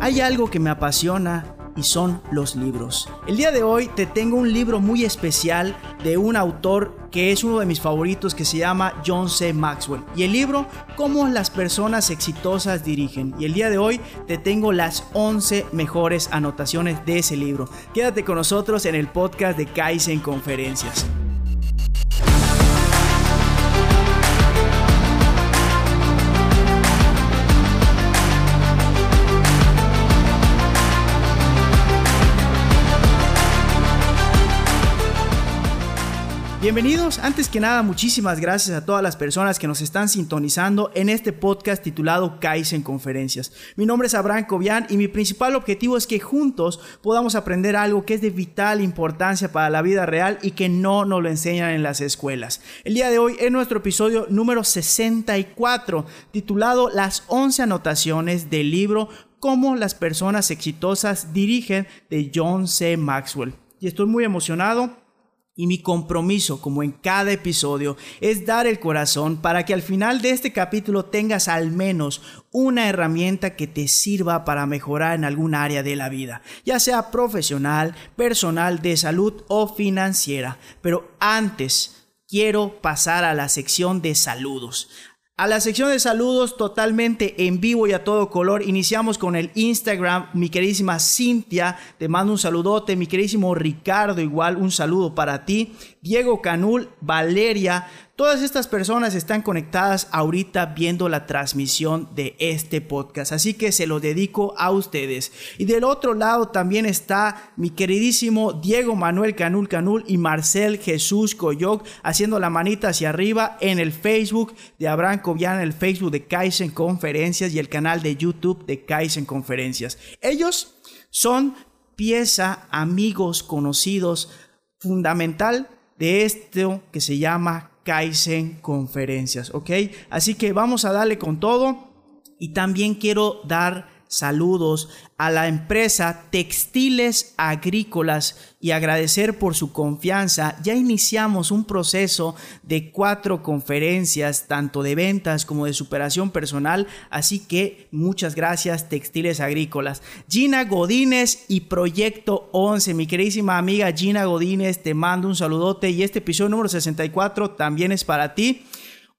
Hay algo que me apasiona y son los libros. El día de hoy te tengo un libro muy especial de un autor que es uno de mis favoritos que se llama John C. Maxwell. Y el libro, Cómo las personas exitosas dirigen. Y el día de hoy te tengo las 11 mejores anotaciones de ese libro. Quédate con nosotros en el podcast de Kaizen Conferencias. Bienvenidos, antes que nada muchísimas gracias a todas las personas que nos están sintonizando en este podcast titulado Kaizen Conferencias. Mi nombre es Abraham Cobian y mi principal objetivo es que juntos podamos aprender algo que es de vital importancia para la vida real y que no nos lo enseñan en las escuelas. El día de hoy es nuestro episodio número 64 titulado Las 11 anotaciones del libro Cómo las personas exitosas dirigen de John C. Maxwell. Y estoy muy emocionado y mi compromiso, como en cada episodio, es dar el corazón para que al final de este capítulo tengas al menos una herramienta que te sirva para mejorar en algún área de la vida, ya sea profesional, personal, de salud o financiera. Pero antes, quiero pasar a la sección de saludos. A la sección de saludos totalmente en vivo y a todo color. Iniciamos con el Instagram. Mi queridísima Cintia, te mando un saludote. Mi queridísimo Ricardo, igual un saludo para ti. Diego Canul, Valeria, Todas estas personas están conectadas ahorita viendo la transmisión de este podcast, así que se lo dedico a ustedes. Y del otro lado también está mi queridísimo Diego Manuel Canul Canul y Marcel Jesús Coyoc haciendo la manita hacia arriba en el Facebook de Abraham Cobian, el Facebook de Kaizen Conferencias y el canal de YouTube de Kaizen Conferencias. Ellos son pieza, amigos, conocidos, fundamental de esto que se llama Kaizen Conferencias, ¿ok? Así que vamos a darle con todo y también quiero dar saludos a la empresa Textiles Agrícolas y agradecer por su confianza. Ya iniciamos un proceso de cuatro conferencias, tanto de ventas como de superación personal, así que muchas gracias Textiles Agrícolas. Gina Godínez y Proyecto 11, mi queridísima amiga Gina Godínez, te mando un saludote y este episodio número 64 también es para ti.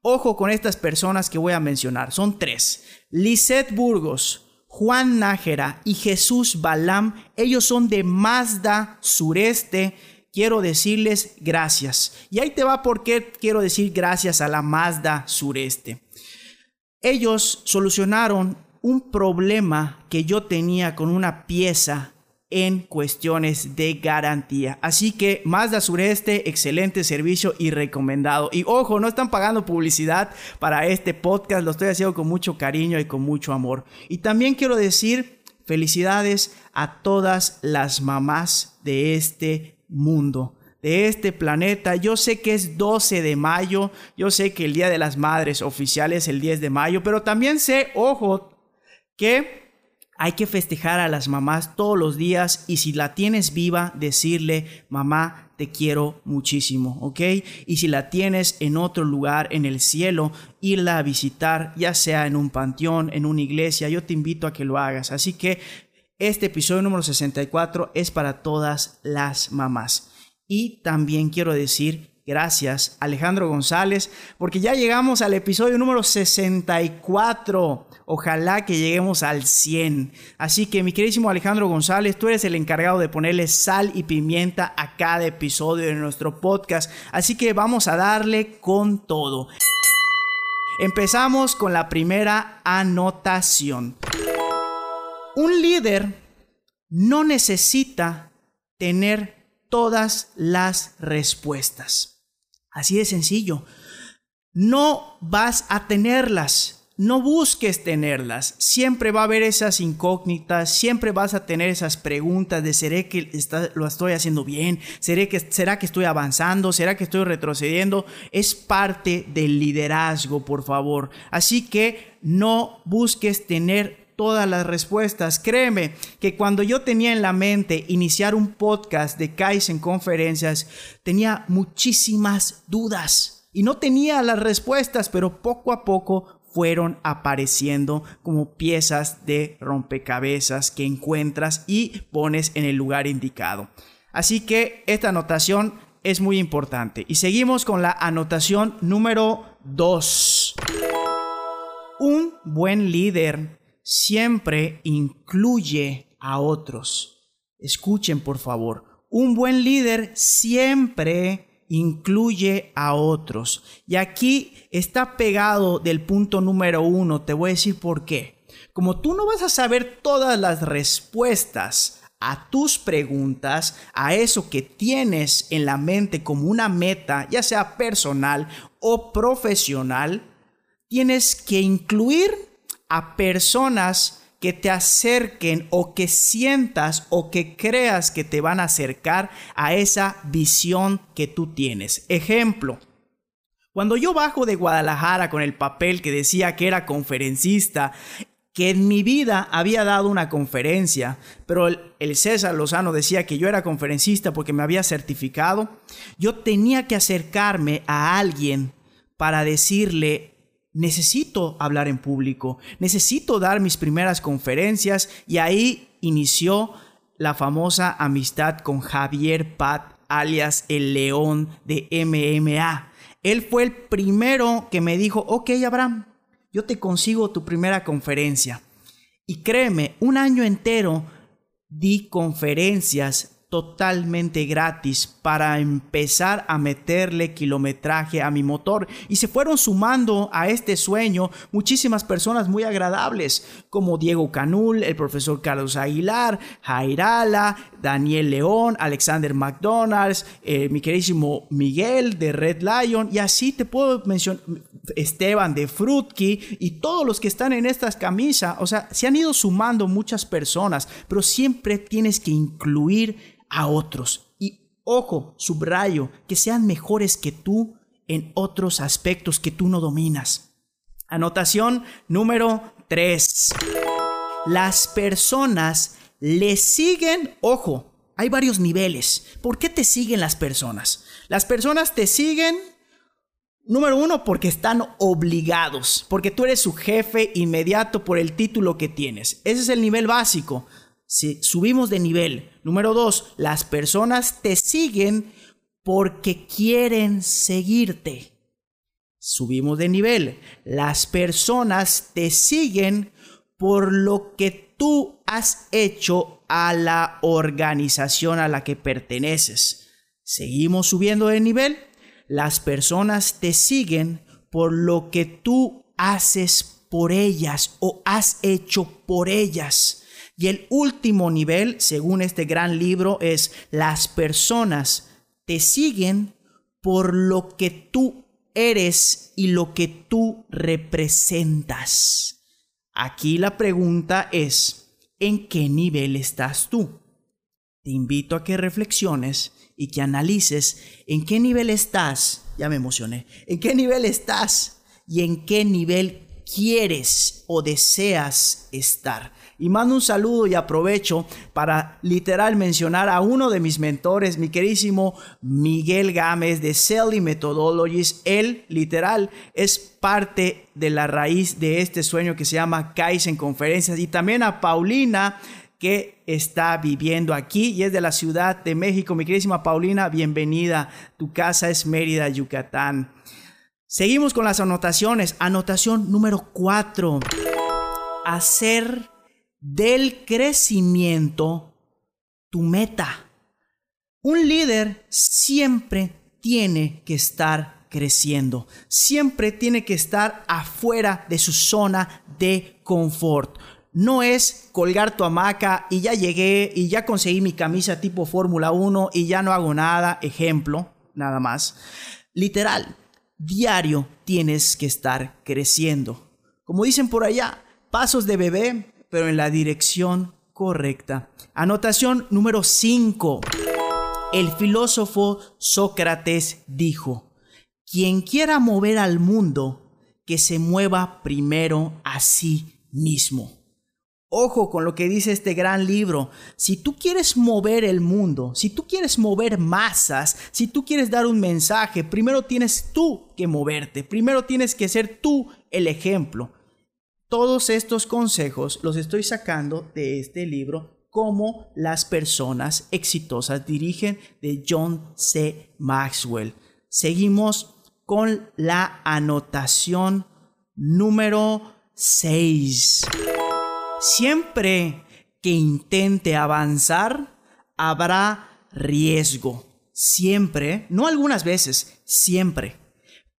Ojo con estas personas que voy a mencionar, son tres. Lisette Burgos, Juan Nájera y Jesús Balam, ellos son de Mazda Sureste. Quiero decirles gracias. Y ahí te va por qué quiero decir gracias a la Mazda Sureste. Ellos solucionaron un problema que yo tenía con una pieza en cuestiones de garantía. Así que Mazda Sureste, excelente servicio y recomendado. Y ojo, no están pagando publicidad para este podcast, lo estoy haciendo con mucho cariño y con mucho amor. Y también quiero decir felicidades a todas las mamás de este mundo de este planeta. Yo sé que es 12 de mayo, yo sé que el Día de las Madres oficial es el 10 de mayo, pero también sé, ojo, que hay que festejar a las mamás todos los días y si la tienes viva, decirle, mamá, te quiero muchísimo, ¿ok? Y si la tienes en otro lugar, en el cielo, irla a visitar, ya sea en un panteón, en una iglesia, yo te invito a que lo hagas. Así que este episodio número 64 es para todas las mamás. Y también quiero decir Gracias, Alejandro González, porque ya llegamos al episodio número 64. Ojalá que lleguemos al 100. Así que mi queridísimo Alejandro González, tú eres el encargado de ponerle sal y pimienta a cada episodio de nuestro podcast. Así que vamos a darle con todo. Empezamos con la primera anotación. Un líder no necesita tener todas las respuestas. Así de sencillo. No vas a tenerlas. No busques tenerlas. Siempre va a haber esas incógnitas, siempre vas a tener esas preguntas de ¿seré que lo estoy haciendo bien? ¿Seré que, ¿Será que estoy avanzando? ¿Será que estoy retrocediendo? Es parte del liderazgo, por favor. Así que no busques tener todas las respuestas. Créeme que cuando yo tenía en la mente iniciar un podcast de Kaizen conferencias, tenía muchísimas dudas y no tenía las respuestas, pero poco a poco fueron apareciendo como piezas de rompecabezas que encuentras y pones en el lugar indicado. Así que esta anotación es muy importante. Y seguimos con la anotación número 2. Un buen líder siempre incluye a otros. Escuchen por favor. Un buen líder siempre incluye a otros. Y aquí está pegado del punto número uno. Te voy a decir por qué. Como tú no vas a saber todas las respuestas a tus preguntas, a eso que tienes en la mente como una meta, ya sea personal o profesional, tienes que incluir a personas que te acerquen o que sientas o que creas que te van a acercar a esa visión que tú tienes. Ejemplo, cuando yo bajo de Guadalajara con el papel que decía que era conferencista, que en mi vida había dado una conferencia, pero el, el, César Lozano decía que yo era conferencista porque me había certificado, yo tenía que acercarme a alguien para decirle, necesito hablar en público, necesito dar mis primeras conferencias y ahí inició la famosa amistad con Javier Pat, alias el león de MMA. Él fue el primero que me dijo, ok Abraham, yo te consigo tu primera conferencia. Y créeme, un año entero di conferencias totalmente gratis para empezar a meterle kilometraje a mi motor. Y se fueron sumando a este sueño muchísimas personas muy agradables como Diego Canul, el profesor Carlos Aguilar, Jairala, Daniel León, Alexander McDonald's, eh, mi queridísimo Miguel de Red Lion y así te puedo mencionar Esteban de Frutki y todos los que están en estas camisas, o sea, se han ido sumando muchas personas, pero siempre tienes que incluir a otros. Y ojo, subrayo, que sean mejores que tú en otros aspectos que tú no dominas. Anotación número 3. Las personas le siguen, ojo, hay varios niveles. ¿Por qué te siguen las personas? Las personas te siguen, número uno, porque están obligados, porque tú eres su jefe inmediato por el título que tienes. Ese es el nivel básico. Si subimos de nivel. Número dos, las personas te siguen porque quieren seguirte. Subimos de nivel. Las personas te siguen por lo que tú has hecho a la organización a la que perteneces. Seguimos subiendo de nivel. Las personas te siguen por lo que tú haces por ellas o has hecho por ellas. Y el último nivel, según este gran libro, es las personas te siguen por lo que tú eres y lo que tú representas. Aquí la pregunta es, ¿en qué nivel estás tú? Te invito a que reflexiones y que analices en qué nivel estás, ya me emocioné, en qué nivel estás y en qué nivel quieres o deseas estar. Y mando un saludo y aprovecho para literal mencionar a uno de mis mentores, mi querísimo Miguel Gámez de Selling Methodologies. Él literal es parte de la raíz de este sueño que se llama Kaizen Conferencias. Y también a Paulina que está viviendo aquí y es de la Ciudad de México. Mi querísima Paulina, bienvenida. Tu casa es Mérida, Yucatán. Seguimos con las anotaciones. Anotación número 4. Hacer del crecimiento tu meta. Un líder siempre tiene que estar creciendo, siempre tiene que estar afuera de su zona de confort. No es colgar tu hamaca y ya llegué y ya conseguí mi camisa tipo Fórmula 1 y ya no hago nada, ejemplo, nada más. Literal, diario tienes que estar creciendo. Como dicen por allá, pasos de bebé, pero en la dirección correcta. Anotación número 5. El filósofo Sócrates dijo, quien quiera mover al mundo, que se mueva primero a sí mismo. Ojo con lo que dice este gran libro. Si tú quieres mover el mundo, si tú quieres mover masas, si tú quieres dar un mensaje, primero tienes tú que moverte, primero tienes que ser tú el ejemplo. Todos estos consejos los estoy sacando de este libro, Cómo las personas exitosas dirigen de John C. Maxwell. Seguimos con la anotación número 6. Siempre que intente avanzar, habrá riesgo. Siempre, no algunas veces, siempre.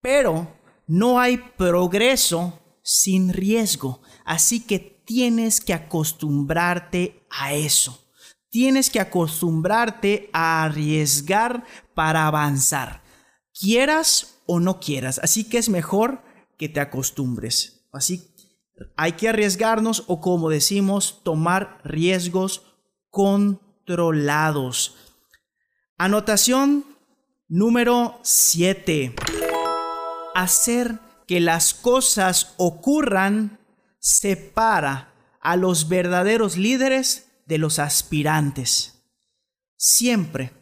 Pero no hay progreso sin riesgo. Así que tienes que acostumbrarte a eso. Tienes que acostumbrarte a arriesgar para avanzar. Quieras o no quieras. Así que es mejor que te acostumbres. Así hay que arriesgarnos o como decimos, tomar riesgos controlados. Anotación número 7. Hacer que las cosas ocurran separa a los verdaderos líderes de los aspirantes. Siempre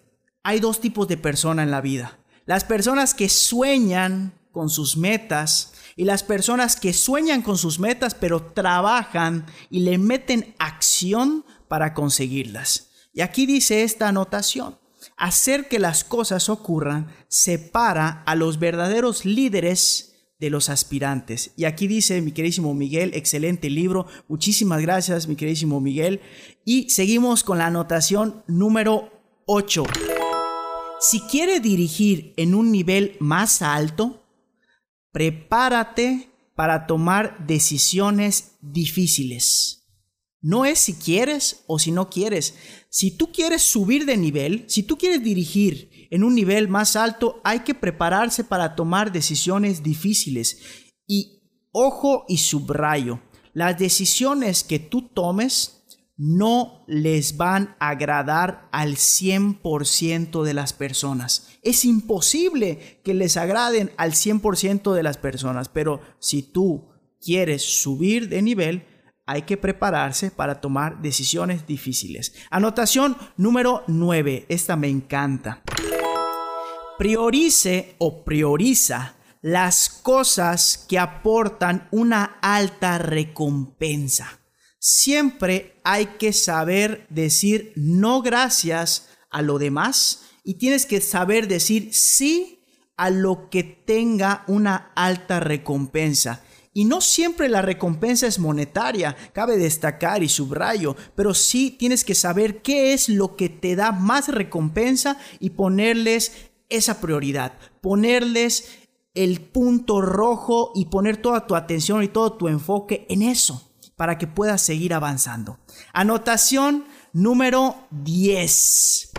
hay dos tipos de personas en la vida. Las personas que sueñan con sus metas y las personas que sueñan con sus metas pero trabajan y le meten acción para conseguirlas. Y aquí dice esta anotación. Hacer que las cosas ocurran separa a los verdaderos líderes de los aspirantes. Y aquí dice mi queridísimo Miguel, excelente libro. Muchísimas gracias, mi queridísimo Miguel. Y seguimos con la anotación número 8. Si quiere dirigir en un nivel más alto, prepárate para tomar decisiones difíciles. No es si quieres o si no quieres. Si tú quieres subir de nivel, si tú quieres dirigir en un nivel más alto, hay que prepararse para tomar decisiones difíciles. Y ojo y subrayo, las decisiones que tú tomes no les van a agradar al 100% de las personas. Es imposible que les agraden al 100% de las personas, pero si tú quieres subir de nivel, hay que prepararse para tomar decisiones difíciles. Anotación número 9, esta me encanta. Priorice o prioriza las cosas que aportan una alta recompensa siempre hay que saber decir no gracias a lo demás y tienes que saber decir sí a lo que tenga una alta recompensa. Y no siempre la recompensa es monetaria, cabe destacar y subrayo, pero sí tienes que saber qué es lo que te da más recompensa y ponerles esa prioridad, ponerles el punto rojo y poner toda tu atención y todo tu enfoque en eso para que puedas seguir avanzando. Anotación número 10.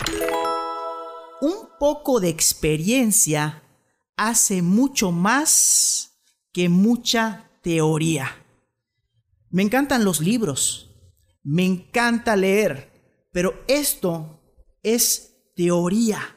Un poco de experiencia hace mucho más que mucha teoría. Me encantan los libros, me encanta leer, pero esto es teoría.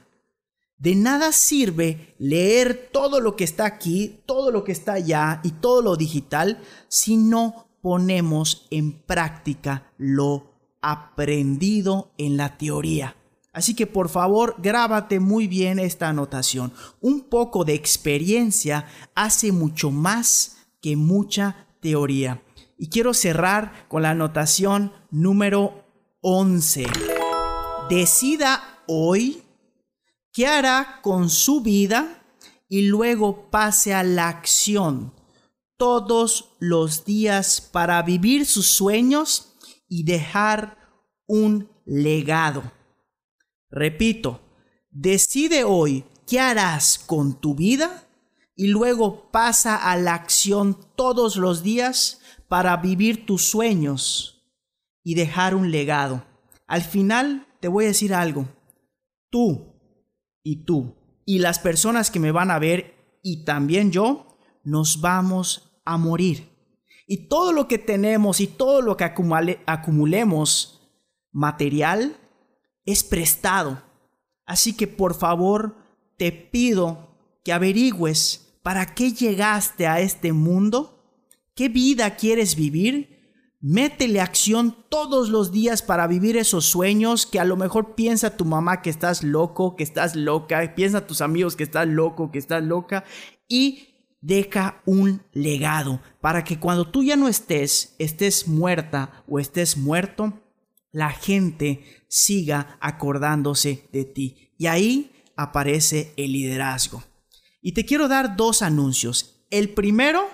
De nada sirve leer todo lo que está aquí, todo lo que está allá y todo lo digital si no ponemos en práctica lo aprendido en la teoría. Así que por favor grábate muy bien esta anotación. Un poco de experiencia hace mucho más que mucha teoría. Y quiero cerrar con la anotación número 11. Decida hoy qué hará con su vida y luego pase a la acción todos los días para vivir sus sueños y dejar un legado. Repito, decide hoy qué harás con tu vida y luego pasa a la acción todos los días para vivir tus sueños y dejar un legado. Al final te voy a decir algo. Tú y tú y las personas que me van a ver y también yo nos vamos a morir. Y todo lo que tenemos y todo lo que acumulemos material es prestado. Así que por favor te pido que averigües para qué llegaste a este mundo, qué vida quieres vivir, Métele acción todos los días para vivir esos sueños que a lo mejor piensa tu mamá que estás loco, que estás loca, piensa tus amigos que estás loco, que estás loca y deja un legado para que cuando tú ya no estés, estés muerta o estés muerto, la gente siga acordándose de ti. Y ahí aparece el liderazgo. Y te quiero dar dos anuncios. El primero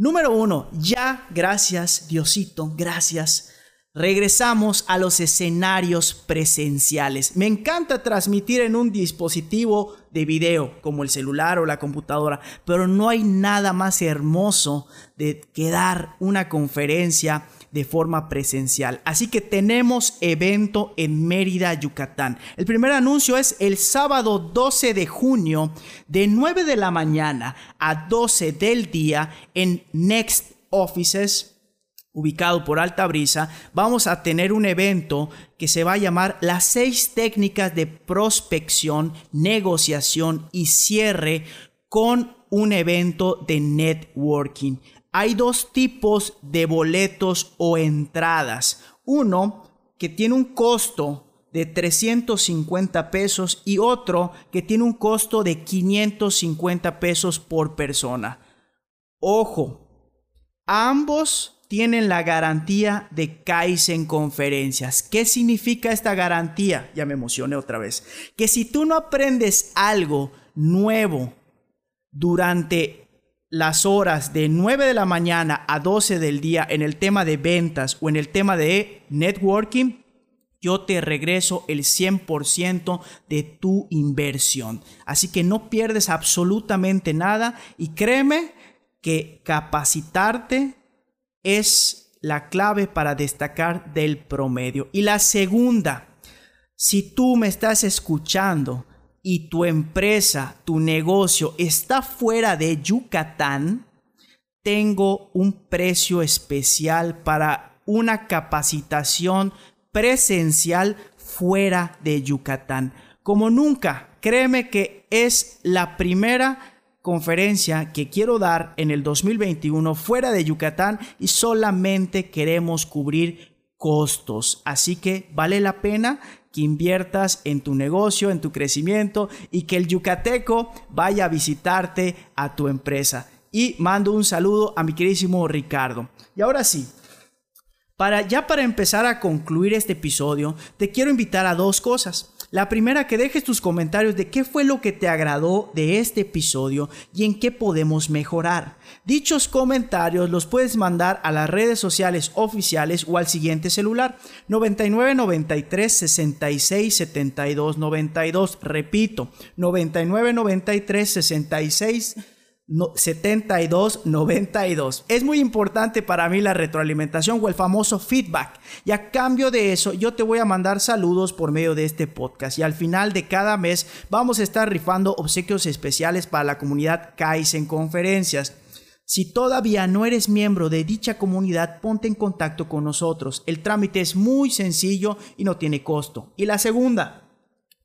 Número uno, ya, gracias Diosito, gracias. Regresamos a los escenarios presenciales. Me encanta transmitir en un dispositivo de video como el celular o la computadora, pero no hay nada más hermoso de quedar una conferencia de forma presencial. Así que tenemos evento en Mérida, Yucatán. El primer anuncio es el sábado 12 de junio de 9 de la mañana a 12 del día en Next Offices ubicado por Alta Brisa, vamos a tener un evento que se va a llamar las seis técnicas de prospección, negociación y cierre con un evento de networking. Hay dos tipos de boletos o entradas. Uno que tiene un costo de 350 pesos y otro que tiene un costo de 550 pesos por persona. Ojo, ambos tienen la garantía de Kaizen Conferencias. ¿Qué significa esta garantía? Ya me emocioné otra vez. Que si tú no aprendes algo nuevo durante las horas de 9 de la mañana a 12 del día en el tema de ventas o en el tema de networking, yo te regreso el 100% de tu inversión. Así que no pierdes absolutamente nada y créeme que capacitarte es la clave para destacar del promedio. Y la segunda, si tú me estás escuchando y tu empresa, tu negocio está fuera de Yucatán, tengo un precio especial para una capacitación presencial fuera de Yucatán. Como nunca, créeme que es la primera conferencia que quiero dar en el 2021 fuera de Yucatán y solamente queremos cubrir costos. Así que vale la pena que inviertas en tu negocio, en tu crecimiento y que el yucateco vaya a visitarte a tu empresa. Y mando un saludo a mi queridísimo Ricardo. Y ahora sí, para ya para empezar a concluir este episodio, te quiero invitar a dos cosas. La primera, que dejes tus comentarios de qué fue lo que te agradó de este episodio y en qué podemos mejorar. Dichos comentarios los puedes mandar a las redes sociales oficiales o al siguiente celular 99 93 66 72 92. Repito, 99 93 66 7292. Es muy importante para mí la retroalimentación o el famoso feedback. Y a cambio de eso, yo te voy a mandar saludos por medio de este podcast. Y al final de cada mes vamos a estar rifando obsequios especiales para la comunidad Kaizen Conferencias. Si todavía no eres miembro de dicha comunidad, ponte en contacto con nosotros. El trámite es muy sencillo y no tiene costo. Y la segunda,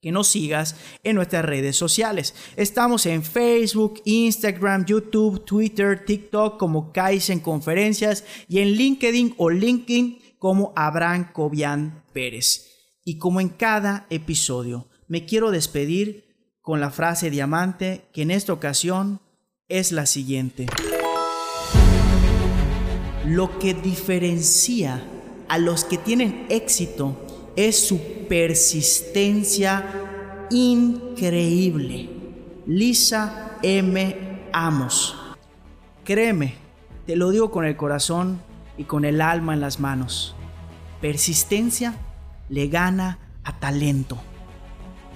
que nos sigas en nuestras redes sociales. Estamos en Facebook, Instagram, YouTube, Twitter, TikTok como Kaizen Conferencias y en LinkedIn o LinkedIn como Abraham Cobian Pérez. Y como en cada episodio, me quiero despedir con la frase diamante que en esta ocasión es la siguiente. Lo que diferencia a los que tienen éxito es su persistencia increíble. Lisa M. Amos. Créeme, te lo digo con el corazón y con el alma en las manos. Persistencia le gana a talento.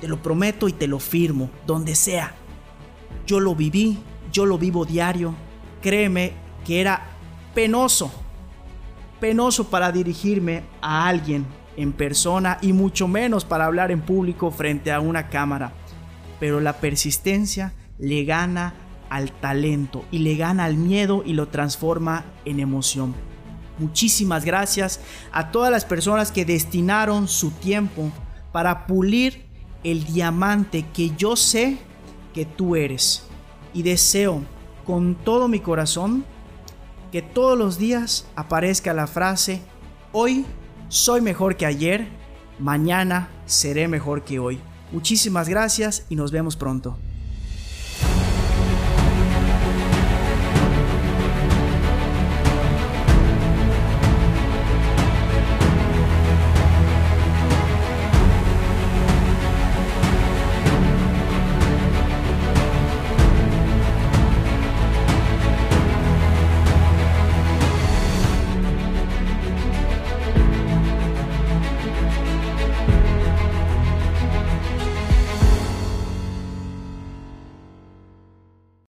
Te lo prometo y te lo firmo, donde sea. Yo lo viví, yo lo vivo diario. Créeme que era penoso, penoso para dirigirme a alguien en persona y mucho menos para hablar en público frente a una cámara. Pero la persistencia le gana al talento y le gana al miedo y lo transforma en emoción. Muchísimas gracias a todas las personas que destinaron su tiempo para pulir el diamante que yo sé que tú eres. Y deseo con todo mi corazón que todos los días aparezca la frase, hoy soy mejor que ayer, mañana seré mejor que hoy. Muchísimas gracias y nos vemos pronto.